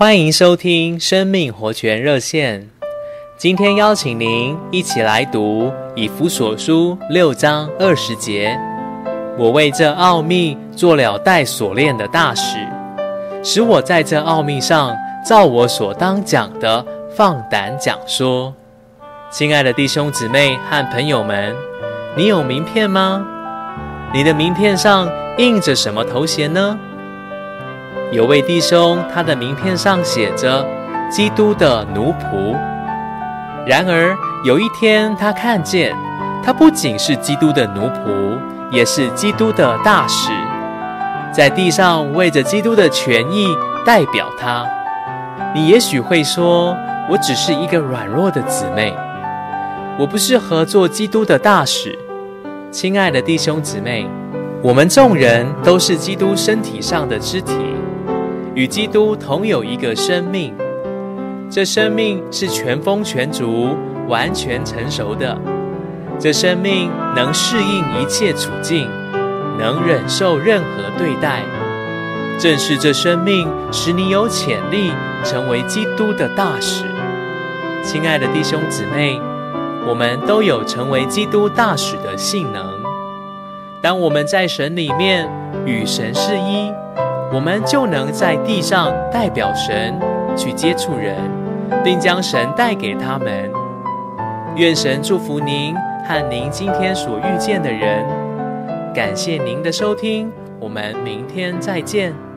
欢迎收听生命活泉热线。今天邀请您一起来读以弗所书六章二十节。我为这奥秘做了带锁链的大使，使我在这奥秘上照我所当讲的放胆讲说。亲爱的弟兄姊妹和朋友们，你有名片吗？你的名片上印着什么头衔呢？有位弟兄，他的名片上写着“基督的奴仆”。然而有一天，他看见，他不仅是基督的奴仆，也是基督的大使，在地上为着基督的权益代表他。你也许会说：“我只是一个软弱的姊妹，我不适合做基督的大使。”亲爱的弟兄姊妹，我们众人都是基督身体上的肢体。与基督同有一个生命，这生命是全丰全足、完全成熟的。这生命能适应一切处境，能忍受任何对待。正是这生命使你有潜力成为基督的大使。亲爱的弟兄姊妹，我们都有成为基督大使的性能。当我们在神里面与神是一。我们就能在地上代表神去接触人，并将神带给他们。愿神祝福您和您今天所遇见的人。感谢您的收听，我们明天再见。